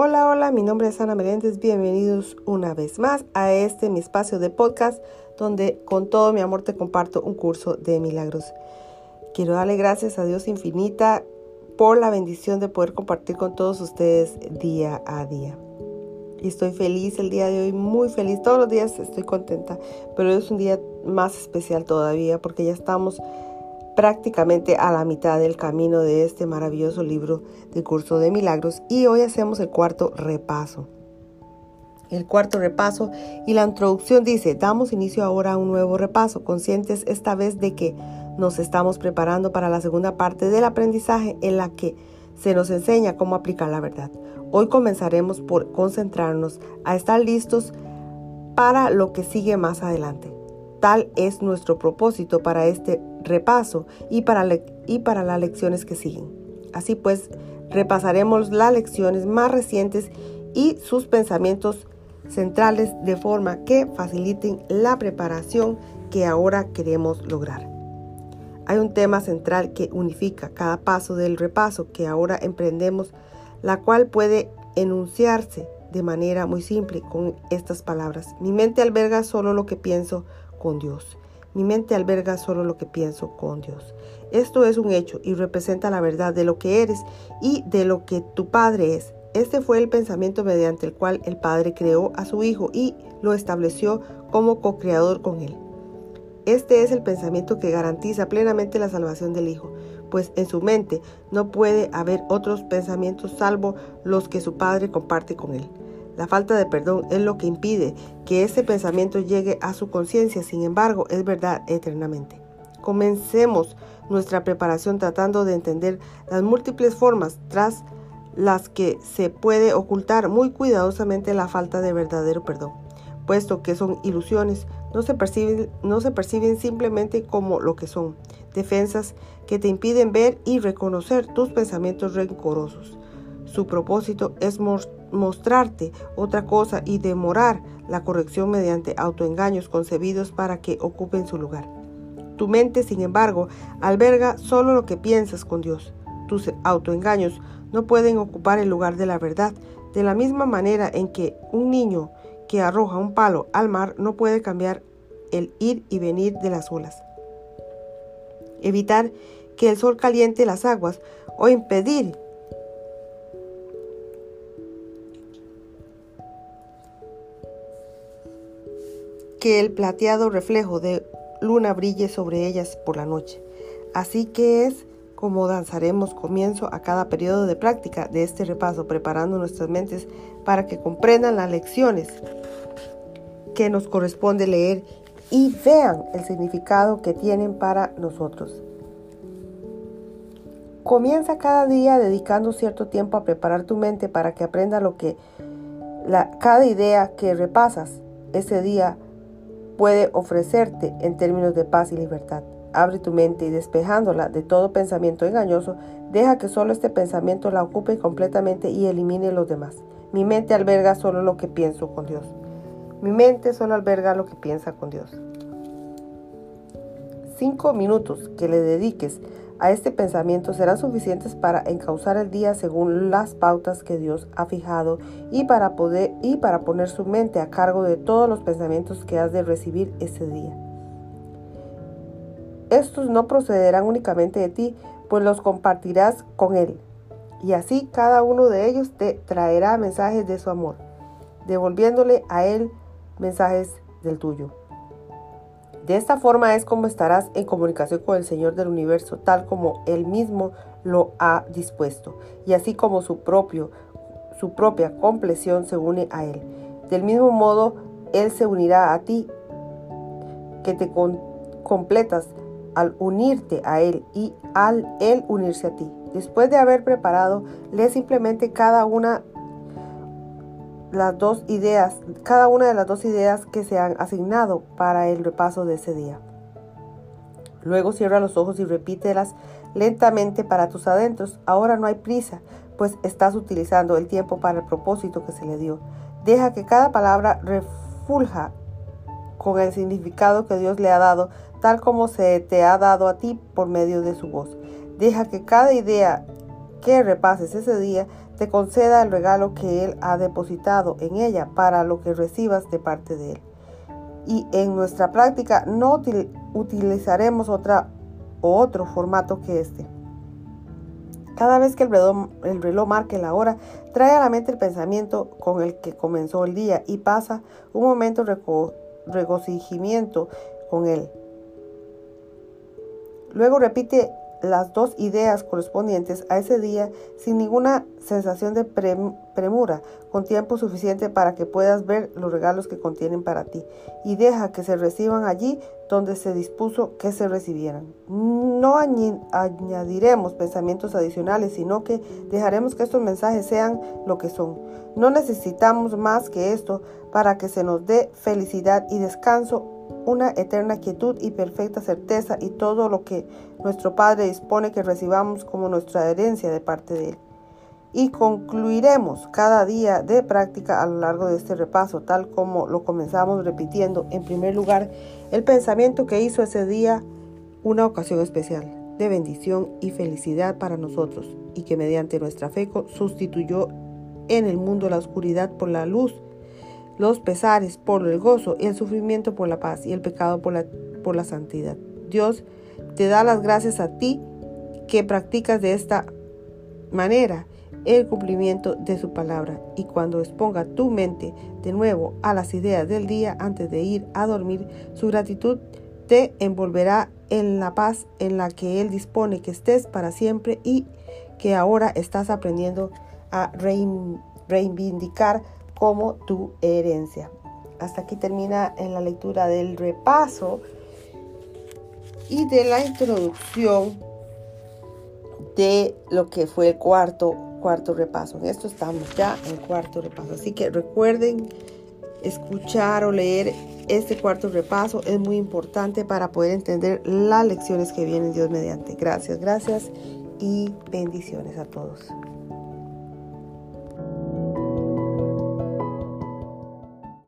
Hola, hola, mi nombre es Ana Meléndez. Bienvenidos una vez más a este mi espacio de podcast donde con todo mi amor te comparto un curso de milagros. Quiero darle gracias a Dios infinita por la bendición de poder compartir con todos ustedes día a día. Y estoy feliz el día de hoy, muy feliz. Todos los días estoy contenta, pero es un día más especial todavía porque ya estamos prácticamente a la mitad del camino de este maravilloso libro de curso de milagros y hoy hacemos el cuarto repaso. El cuarto repaso y la introducción dice, damos inicio ahora a un nuevo repaso, conscientes esta vez de que nos estamos preparando para la segunda parte del aprendizaje en la que se nos enseña cómo aplicar la verdad. Hoy comenzaremos por concentrarnos a estar listos para lo que sigue más adelante. Tal es nuestro propósito para este repaso y para, y para las lecciones que siguen. Así pues, repasaremos las lecciones más recientes y sus pensamientos centrales de forma que faciliten la preparación que ahora queremos lograr. Hay un tema central que unifica cada paso del repaso que ahora emprendemos, la cual puede enunciarse de manera muy simple con estas palabras. Mi mente alberga solo lo que pienso con Dios. Mi mente alberga solo lo que pienso con Dios. Esto es un hecho y representa la verdad de lo que eres y de lo que tu Padre es. Este fue el pensamiento mediante el cual el Padre creó a su Hijo y lo estableció como co-creador con él. Este es el pensamiento que garantiza plenamente la salvación del Hijo, pues en su mente no puede haber otros pensamientos salvo los que su Padre comparte con él. La falta de perdón es lo que impide que ese pensamiento llegue a su conciencia, sin embargo, es verdad eternamente. Comencemos nuestra preparación tratando de entender las múltiples formas tras las que se puede ocultar muy cuidadosamente la falta de verdadero perdón, puesto que son ilusiones, no se perciben, no se perciben simplemente como lo que son, defensas que te impiden ver y reconocer tus pensamientos rencorosos. Su propósito es mostrarte otra cosa y demorar la corrección mediante autoengaños concebidos para que ocupen su lugar. Tu mente, sin embargo, alberga solo lo que piensas con Dios. Tus autoengaños no pueden ocupar el lugar de la verdad, de la misma manera en que un niño que arroja un palo al mar no puede cambiar el ir y venir de las olas. Evitar que el sol caliente las aguas o impedir que el plateado reflejo de luna brille sobre ellas por la noche. Así que es como danzaremos comienzo a cada periodo de práctica de este repaso, preparando nuestras mentes para que comprendan las lecciones que nos corresponde leer y vean el significado que tienen para nosotros. Comienza cada día dedicando cierto tiempo a preparar tu mente para que aprenda lo que la, cada idea que repasas ese día puede ofrecerte en términos de paz y libertad. Abre tu mente y despejándola de todo pensamiento engañoso, deja que solo este pensamiento la ocupe completamente y elimine los demás. Mi mente alberga solo lo que pienso con Dios. Mi mente solo alberga lo que piensa con Dios. Cinco minutos que le dediques a este pensamiento serán suficientes para encauzar el día según las pautas que Dios ha fijado y para poder y para poner su mente a cargo de todos los pensamientos que has de recibir ese día. Estos no procederán únicamente de ti, pues los compartirás con él. Y así cada uno de ellos te traerá mensajes de su amor, devolviéndole a él mensajes del tuyo. De esta forma es como estarás en comunicación con el Señor del universo, tal como Él mismo lo ha dispuesto, y así como su, propio, su propia compleción se une a Él. Del mismo modo, Él se unirá a ti, que te completas al unirte a Él y al Él unirse a ti. Después de haber preparado, lee simplemente cada una las dos ideas, cada una de las dos ideas que se han asignado para el repaso de ese día. Luego cierra los ojos y repítelas lentamente para tus adentros. Ahora no hay prisa, pues estás utilizando el tiempo para el propósito que se le dio. Deja que cada palabra refulja con el significado que Dios le ha dado, tal como se te ha dado a ti por medio de su voz. Deja que cada idea que repases ese día te conceda el regalo que Él ha depositado en ella para lo que recibas de parte de Él. Y en nuestra práctica no utilizaremos otra o otro formato que este. Cada vez que el reloj, el reloj, marque la hora, trae a la mente el pensamiento con el que comenzó el día y pasa un momento de regocijamiento con él. Luego repite las dos ideas correspondientes a ese día sin ninguna sensación de premura, con tiempo suficiente para que puedas ver los regalos que contienen para ti y deja que se reciban allí donde se dispuso que se recibieran. No añadiremos pensamientos adicionales, sino que dejaremos que estos mensajes sean lo que son. No necesitamos más que esto para que se nos dé felicidad y descanso una eterna quietud y perfecta certeza y todo lo que nuestro Padre dispone que recibamos como nuestra herencia de parte de Él. Y concluiremos cada día de práctica a lo largo de este repaso, tal como lo comenzamos repitiendo. En primer lugar, el pensamiento que hizo ese día una ocasión especial de bendición y felicidad para nosotros y que mediante nuestra fe sustituyó en el mundo la oscuridad por la luz los pesares por el gozo y el sufrimiento por la paz y el pecado por la, por la santidad. Dios te da las gracias a ti que practicas de esta manera el cumplimiento de su palabra y cuando exponga tu mente de nuevo a las ideas del día antes de ir a dormir, su gratitud te envolverá en la paz en la que Él dispone que estés para siempre y que ahora estás aprendiendo a reivindicar como tu herencia. Hasta aquí termina en la lectura del repaso y de la introducción de lo que fue el cuarto, cuarto repaso. En esto estamos ya en cuarto repaso. Así que recuerden escuchar o leer este cuarto repaso. Es muy importante para poder entender las lecciones que vienen Dios mediante. Gracias, gracias y bendiciones a todos.